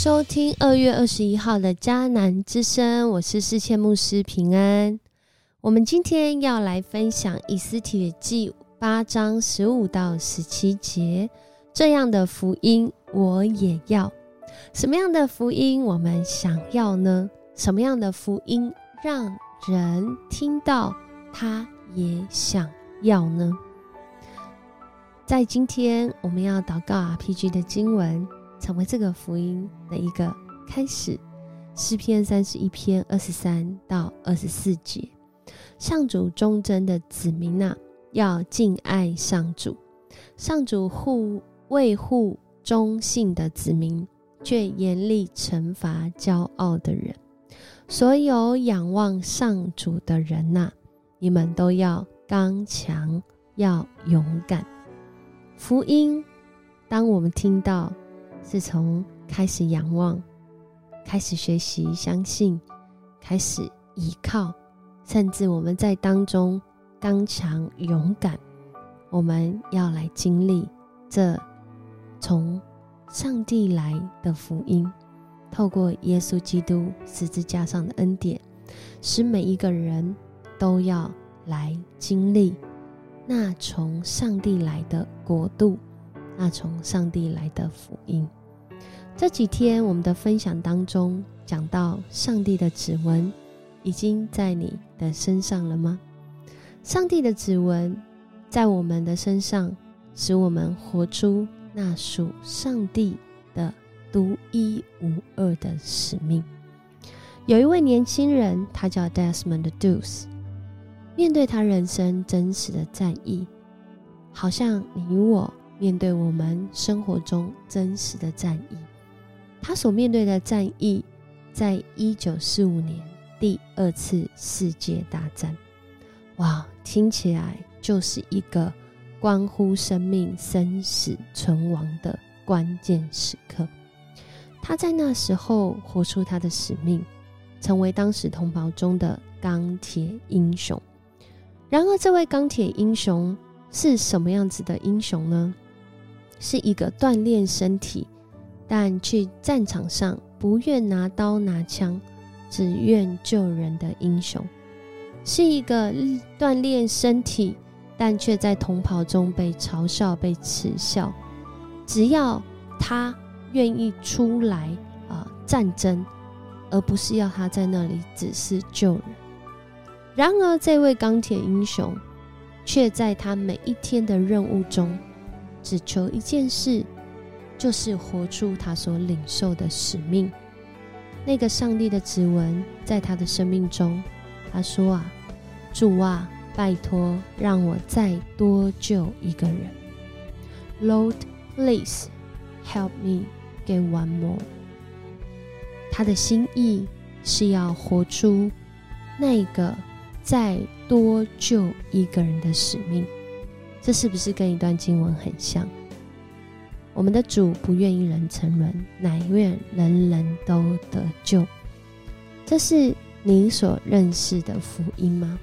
收听二月二十一号的迦南之声，我是世谦牧师平安。我们今天要来分享以斯帖记八章十五到十七节，这样的福音我也要。什么样的福音我们想要呢？什么样的福音让人听到他也想要呢？在今天我们要祷告 RPG 的经文，成为这个福音的一个开始。诗篇三十一篇二十三到二十四节，上主忠贞的子民呐，要敬爱上主；上主护卫护忠信的子民。却严厉惩罚骄傲的人。所有仰望上主的人呐，你们都要刚强，要勇敢。福音，当我们听到，是从开始仰望，开始学习，相信，开始依靠，甚至我们在当中刚强勇敢。我们要来经历这从。上帝来的福音，透过耶稣基督十字架上的恩典，使每一个人都要来经历那从上帝来的国度，那从上帝来的福音。这几天我们的分享当中讲到，上帝的指纹已经在你的身上了吗？上帝的指纹在我们的身上，使我们活出。那属上帝的独一无二的使命。有一位年轻人，他叫 Desmond Doss。面对他人生真实的战役，好像你我面对我们生活中真实的战役。他所面对的战役，在一九四五年第二次世界大战。哇，听起来就是一个。关乎生命生死存亡的关键时刻，他在那时候活出他的使命，成为当时同胞中的钢铁英雄。然而，这位钢铁英雄是什么样子的英雄呢？是一个锻炼身体，但去战场上不愿拿刀拿枪，只愿救人的英雄。是一个锻炼身体。但却在同袍中被嘲笑、被耻笑。只要他愿意出来啊，战争，而不是要他在那里只是救人。然而，这位钢铁英雄却在他每一天的任务中，只求一件事，就是活出他所领受的使命。那个上帝的指纹在他的生命中，他说啊，主啊。拜托，让我再多救一个人。Lord, please help me get one more。他的心意是要活出那个再多救一个人的使命。这是不是跟一段经文很像？我们的主不愿意人沉沦，乃愿人人都得救。这是你所认识的福音吗？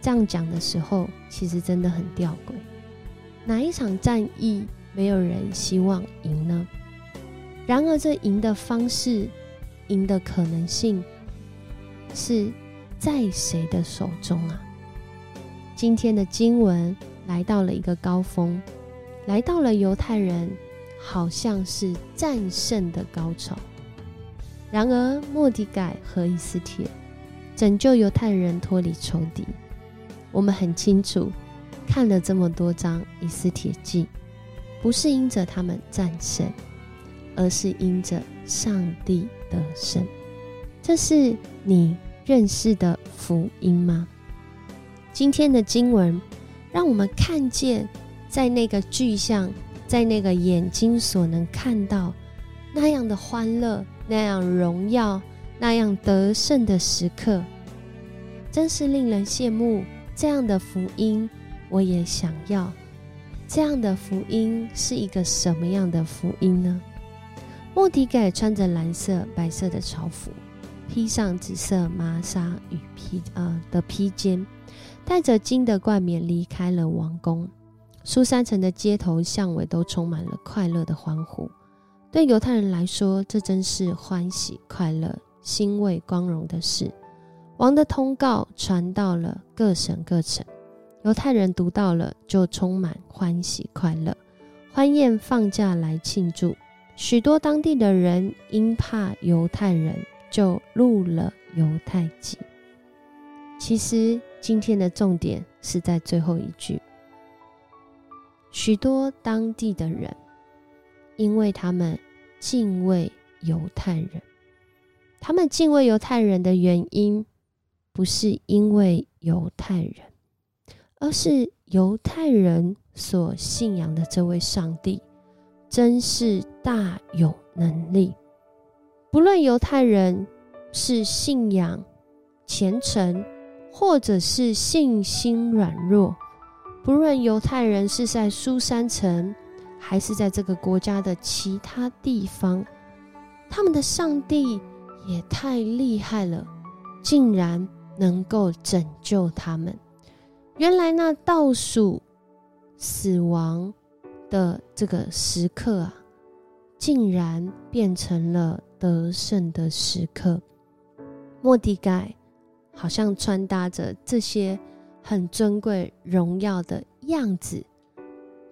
这样讲的时候，其实真的很吊诡。哪一场战役没有人希望赢呢？然而，这赢的方式、赢的可能性，是在谁的手中啊？今天的经文来到了一个高峰，来到了犹太人好像是战胜的高潮。然而，莫迪改和以斯帖拯救犹太人脱离仇敌。我们很清楚，看了这么多章《以斯帖记》，不是因着他们战胜，而是因着上帝得胜。这是你认识的福音吗？今天的经文让我们看见，在那个具象，在那个眼睛所能看到那样的欢乐、那样荣耀、那样得胜的时刻，真是令人羡慕。这样的福音，我也想要。这样的福音是一个什么样的福音呢？莫迪盖穿着蓝色、白色的朝服，披上紫色麻纱与披啊的披肩，带着金的冠冕离开了王宫。苏三城的街头巷尾都充满了快乐的欢呼。对犹太人来说，这真是欢喜快乐、欣慰光荣的事。王的通告传到了各省各城，犹太人读到了，就充满欢喜快乐，欢宴放假来庆祝。许多当地的人因怕犹太人，就入了犹太籍。其实今天的重点是在最后一句。许多当地的人，因为他们敬畏犹太人，他们敬畏犹太人的原因。不是因为犹太人，而是犹太人所信仰的这位上帝，真是大有能力。不论犹太人是信仰虔诚，或者是信心软弱；不论犹太人是在苏山城，还是在这个国家的其他地方，他们的上帝也太厉害了，竟然。能够拯救他们。原来那倒数死亡的这个时刻啊，竟然变成了得胜的时刻。莫迪盖好像穿搭着这些很尊贵荣耀的样子，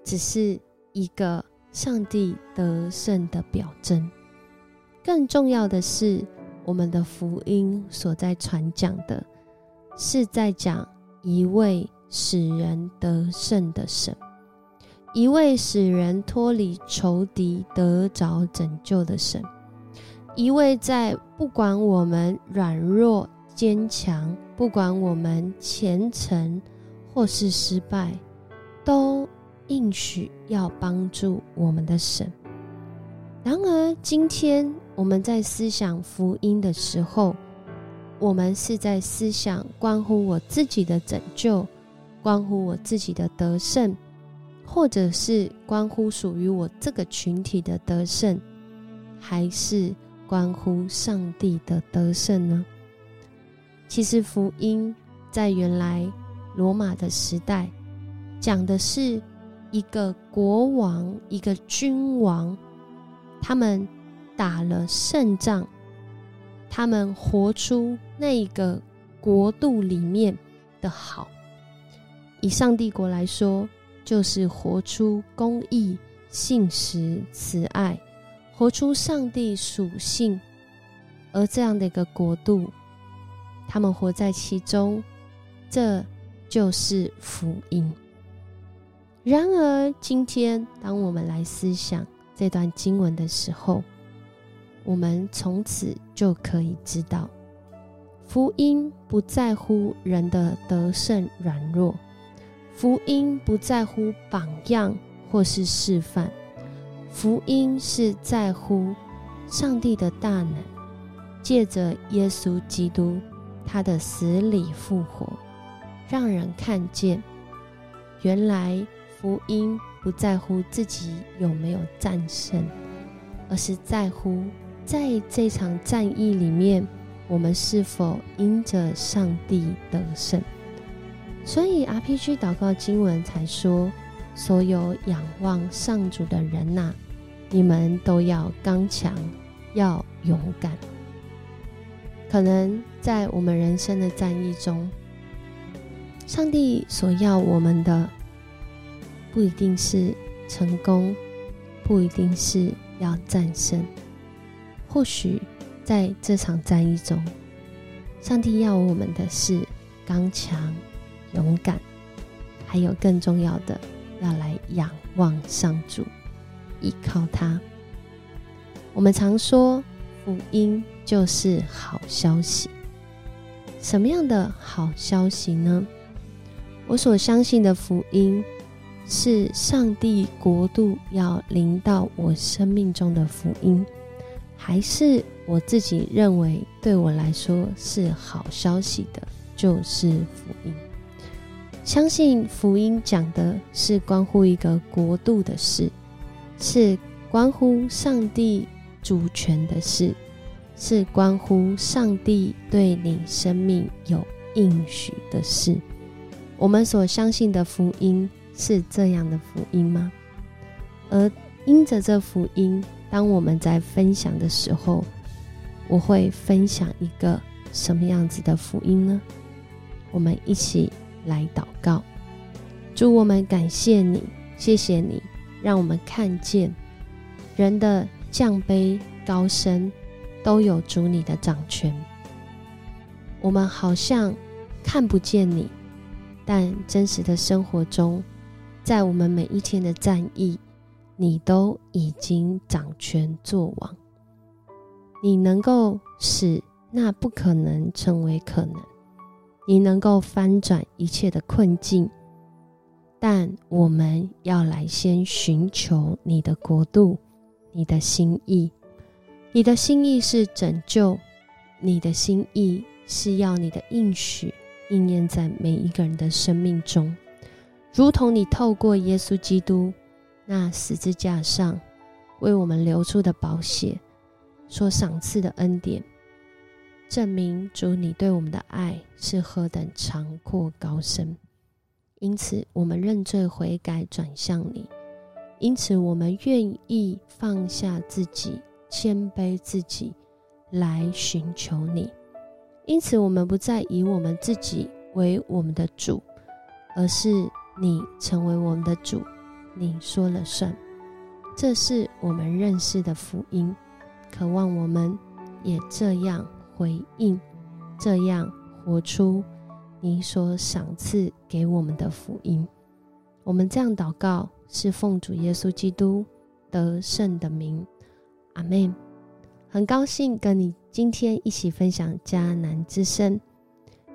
只是一个上帝得胜的表征。更重要的是，我们的福音所在传讲的。是在讲一位使人得胜的神，一位使人脱离仇敌得着拯救的神，一位在不管我们软弱坚强，不管我们虔诚或是失败，都应许要帮助我们的神。然而，今天我们在思想福音的时候，我们是在思想关乎我自己的拯救，关乎我自己的得胜，或者是关乎属于我这个群体的得胜，还是关乎上帝的得胜呢？其实福音在原来罗马的时代，讲的是一个国王、一个君王，他们打了胜仗。他们活出那个国度里面的好，以上帝国来说，就是活出公义、信实、慈爱，活出上帝属性。而这样的一个国度，他们活在其中，这就是福音。然而，今天当我们来思想这段经文的时候，我们从此就可以知道，福音不在乎人的得胜软弱，福音不在乎榜样或是示范，福音是在乎上帝的大能，借着耶稣基督他的死里复活，让人看见，原来福音不在乎自己有没有战胜，而是在乎。在这场战役里面，我们是否因着上帝得胜？所以 RPG 祷告经文才说：所有仰望上主的人呐，你们都要刚强，要勇敢。可能在我们人生的战役中，上帝所要我们的，不一定是成功，不一定是要战胜。或许在这场战役中，上帝要我们的是刚强、勇敢，还有更重要的，要来仰望上主，依靠他。我们常说福音就是好消息，什么样的好消息呢？我所相信的福音是上帝国度要临到我生命中的福音。还是我自己认为，对我来说是好消息的，就是福音。相信福音讲的是关乎一个国度的事，是关乎上帝主权的事，是关乎上帝对你生命有应许的事。我们所相信的福音是这样的福音吗？而因着这福音。当我们在分享的时候，我会分享一个什么样子的福音呢？我们一起来祷告，祝，我们感谢你，谢谢你，让我们看见人的降卑高升都有主你的掌权。我们好像看不见你，但真实的生活中，在我们每一天的战役，你都已经掌权作王。你能够使那不可能成为可能。你能够翻转一切的困境，但我们要来先寻求你的国度，你的心意。你的心意是拯救，你的心意是要你的应许应验在每一个人的生命中，如同你透过耶稣基督那十字架上为我们流出的宝血所赏赐的恩典。证明主你对我们的爱是何等长阔高深，因此我们认罪悔改转向你，因此我们愿意放下自己，谦卑自己来寻求你，因此我们不再以我们自己为我们的主，而是你成为我们的主，你说了算。这是我们认识的福音，渴望我们也这样。回应，这样活出你所赏赐给我们的福音。我们这样祷告，是奉主耶稣基督得胜的名，阿门。很高兴跟你今天一起分享迦南之声。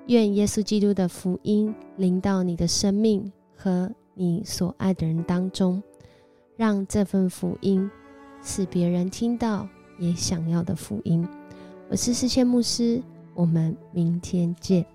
愿耶稣基督的福音临到你的生命和你所爱的人当中，让这份福音是别人听到也想要的福音。我是世谦牧师，我们明天见。